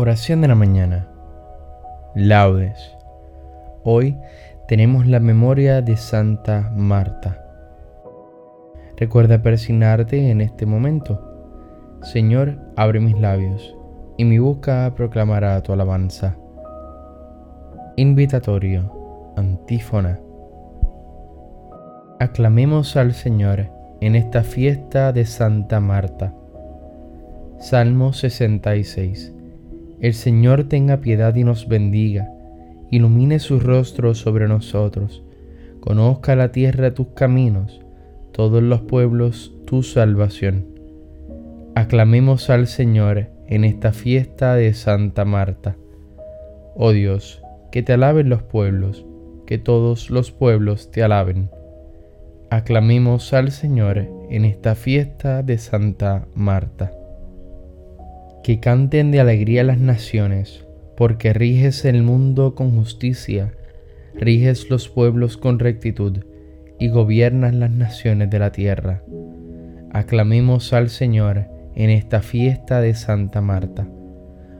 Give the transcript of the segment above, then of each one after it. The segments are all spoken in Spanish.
Oración de la mañana. Laudes. Hoy tenemos la memoria de Santa Marta. Recuerda persignarte en este momento. Señor, abre mis labios, y mi boca proclamará tu alabanza. Invitatorio. Antífona. Aclamemos al Señor en esta fiesta de Santa Marta. Salmo 66. El Señor tenga piedad y nos bendiga, ilumine su rostro sobre nosotros, conozca la tierra tus caminos, todos los pueblos tu salvación. Aclamemos al Señor en esta fiesta de Santa Marta. Oh Dios, que te alaben los pueblos, que todos los pueblos te alaben. Aclamemos al Señor en esta fiesta de Santa Marta que canten de alegría las naciones, porque riges el mundo con justicia, riges los pueblos con rectitud, y gobiernas las naciones de la tierra. Aclamemos al Señor en esta fiesta de Santa Marta.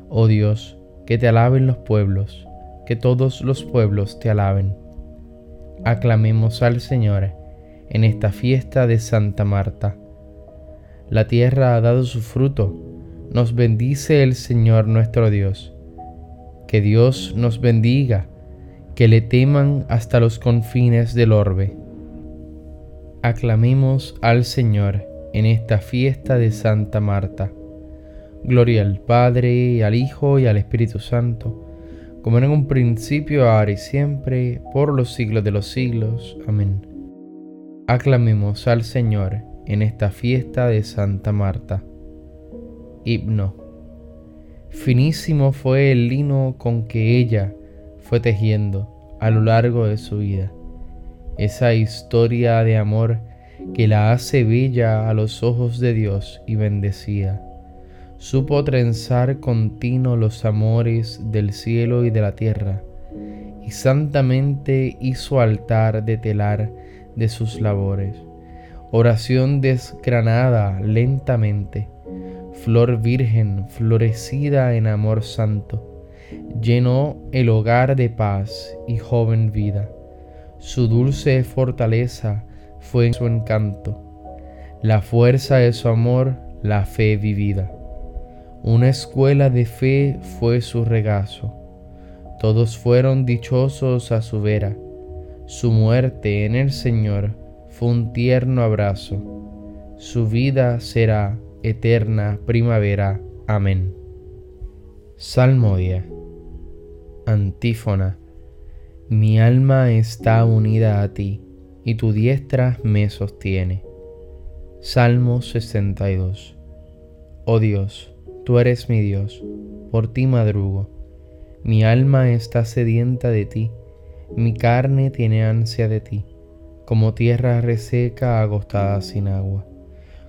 Oh Dios, que te alaben los pueblos, que todos los pueblos te alaben. Aclamemos al Señor en esta fiesta de Santa Marta. La tierra ha dado su fruto, nos bendice el Señor nuestro Dios. Que Dios nos bendiga, que le teman hasta los confines del orbe. Aclamemos al Señor en esta fiesta de Santa Marta. Gloria al Padre, al Hijo y al Espíritu Santo, como en un principio, ahora y siempre, por los siglos de los siglos. Amén. Aclamemos al Señor en esta fiesta de Santa Marta. Himno. Finísimo fue el lino con que ella fue tejiendo a lo largo de su vida, esa historia de amor que la hace bella a los ojos de Dios y bendecida. Supo trenzar continuo los amores del cielo y de la tierra, y santamente hizo altar de telar de sus labores. Oración desgranada lentamente, flor virgen florecida en amor santo, llenó el hogar de paz y joven vida. Su dulce fortaleza fue su encanto, la fuerza de su amor, la fe vivida. Una escuela de fe fue su regazo. Todos fueron dichosos a su vera. Su muerte en el Señor fue un tierno abrazo. Su vida será eterna primavera. Amén. Salmodia. Antífona. Mi alma está unida a ti, y tu diestra me sostiene. Salmo 62. Oh Dios, tú eres mi Dios, por ti madrugo. Mi alma está sedienta de ti, mi carne tiene ansia de ti, como tierra reseca agostada sin agua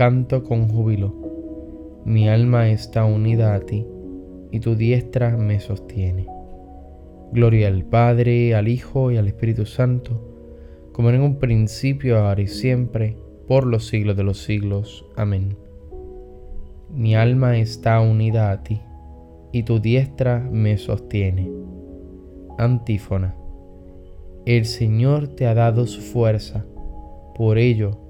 canto con júbilo. Mi alma está unida a ti, y tu diestra me sostiene. Gloria al Padre, al Hijo y al Espíritu Santo, como en un principio, ahora y siempre, por los siglos de los siglos. Amén. Mi alma está unida a ti, y tu diestra me sostiene. Antífona. El Señor te ha dado su fuerza, por ello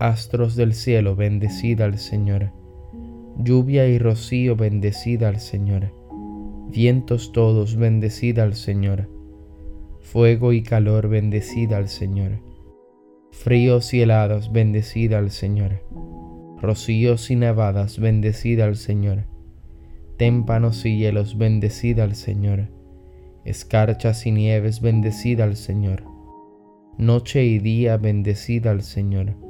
Astros del cielo, bendecida al Señor. Lluvia y rocío, bendecida al Señor. Vientos todos, bendecid al Señor. Fuego y calor, bendecid al Señor. Fríos y helados, bendecid al Señor. Rocíos y nevadas, bendecid al Señor. Témpanos y hielos, bendecid al Señor. Escarchas y nieves, bendecid al Señor. Noche y día, bendecid al Señor.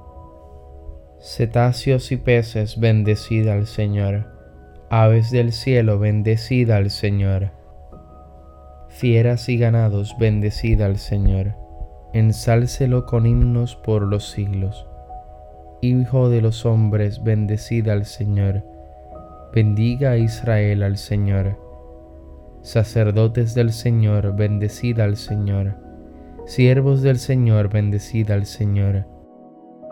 Cetáceos y peces, bendecid al Señor. Aves del cielo, bendecid al Señor fieras y ganados, bendecid al Señor, ensálcelo con himnos por los siglos. Hijo de los hombres, bendecid al Señor, bendiga a Israel al Señor. Sacerdotes del Señor, bendecid al Señor. Siervos del Señor, bendecid al Señor.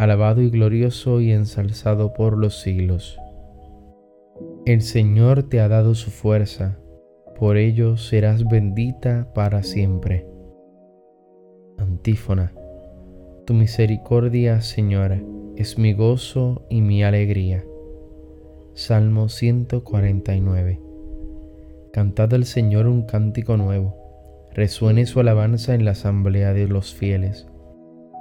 alabado y glorioso y ensalzado por los siglos. El Señor te ha dado su fuerza, por ello serás bendita para siempre. Antífona. Tu misericordia, Señor, es mi gozo y mi alegría. Salmo 149. Cantad al Señor un cántico nuevo, resuene su alabanza en la asamblea de los fieles.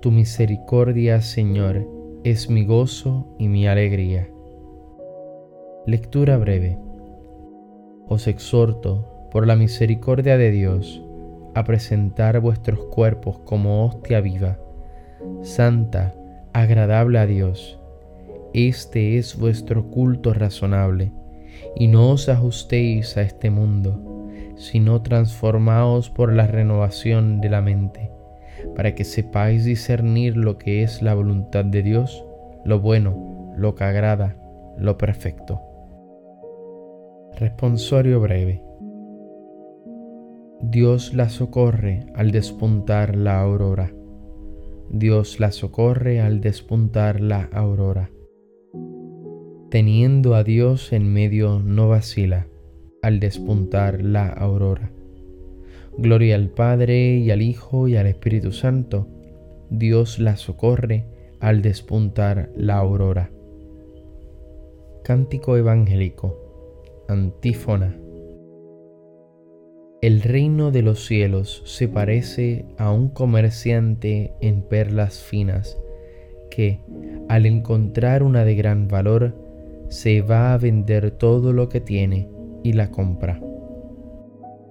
Tu misericordia, Señor, es mi gozo y mi alegría. Lectura breve. Os exhorto, por la misericordia de Dios, a presentar vuestros cuerpos como hostia viva, santa, agradable a Dios. Este es vuestro culto razonable, y no os ajustéis a este mundo, sino transformaos por la renovación de la mente, para que sepáis discernir lo que es la voluntad de Dios, lo bueno, lo que agrada, lo perfecto. Responsorio breve. Dios la socorre al despuntar la aurora. Dios la socorre al despuntar la aurora. Teniendo a Dios en medio no vacila al despuntar la aurora. Gloria al Padre y al Hijo y al Espíritu Santo. Dios la socorre al despuntar la aurora. Cántico Evangélico. Antífona. El reino de los cielos se parece a un comerciante en perlas finas que, al encontrar una de gran valor, se va a vender todo lo que tiene y la compra.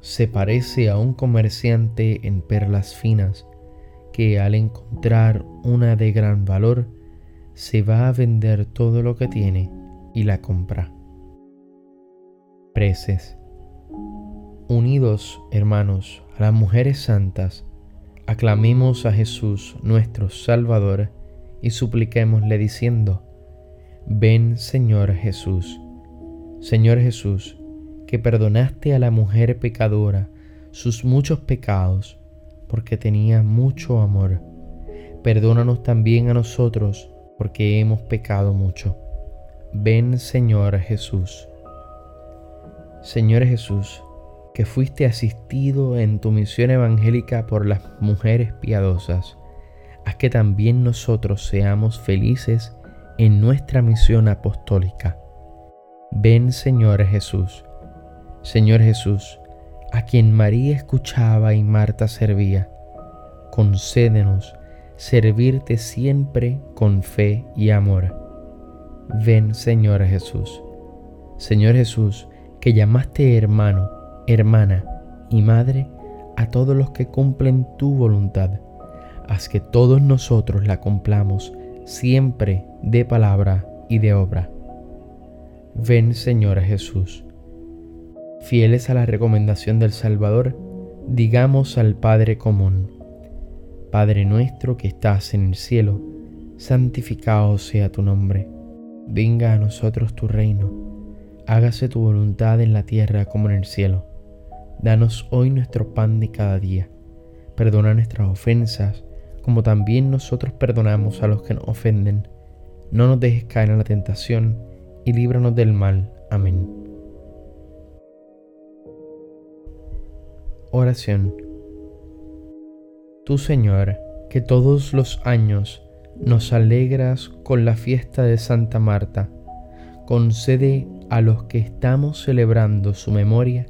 se parece a un comerciante en perlas finas que al encontrar una de gran valor se va a vender todo lo que tiene y la compra. Preces. Unidos, hermanos, a las mujeres santas, aclamemos a Jesús nuestro Salvador y supliquémosle diciendo, Ven Señor Jesús. Señor Jesús, que perdonaste a la mujer pecadora sus muchos pecados, porque tenía mucho amor. Perdónanos también a nosotros, porque hemos pecado mucho. Ven Señor Jesús. Señor Jesús, que fuiste asistido en tu misión evangélica por las mujeres piadosas, haz que también nosotros seamos felices en nuestra misión apostólica. Ven Señor Jesús. Señor Jesús, a quien María escuchaba y Marta servía, concédenos servirte siempre con fe y amor. Ven, Señor Jesús. Señor Jesús, que llamaste hermano, hermana y madre a todos los que cumplen tu voluntad, haz que todos nosotros la cumplamos siempre de palabra y de obra. Ven, Señor Jesús. Fieles a la recomendación del Salvador, digamos al Padre común, Padre nuestro que estás en el cielo, santificado sea tu nombre, venga a nosotros tu reino, hágase tu voluntad en la tierra como en el cielo. Danos hoy nuestro pan de cada día, perdona nuestras ofensas, como también nosotros perdonamos a los que nos ofenden. No nos dejes caer en la tentación, y líbranos del mal. Amén. Oración. Tú, Señor, que todos los años nos alegras con la fiesta de Santa Marta, concede a los que estamos celebrando su memoria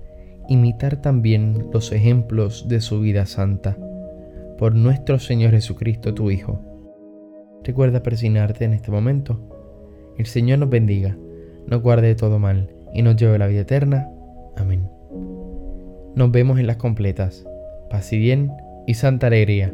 imitar también los ejemplos de su vida santa. Por nuestro Señor Jesucristo, tu Hijo. Recuerda persignarte en este momento. El Señor nos bendiga, nos guarde de todo mal y nos lleve a la vida eterna. Amén. Nos vemos en las completas. Paz y bien y santa alegría.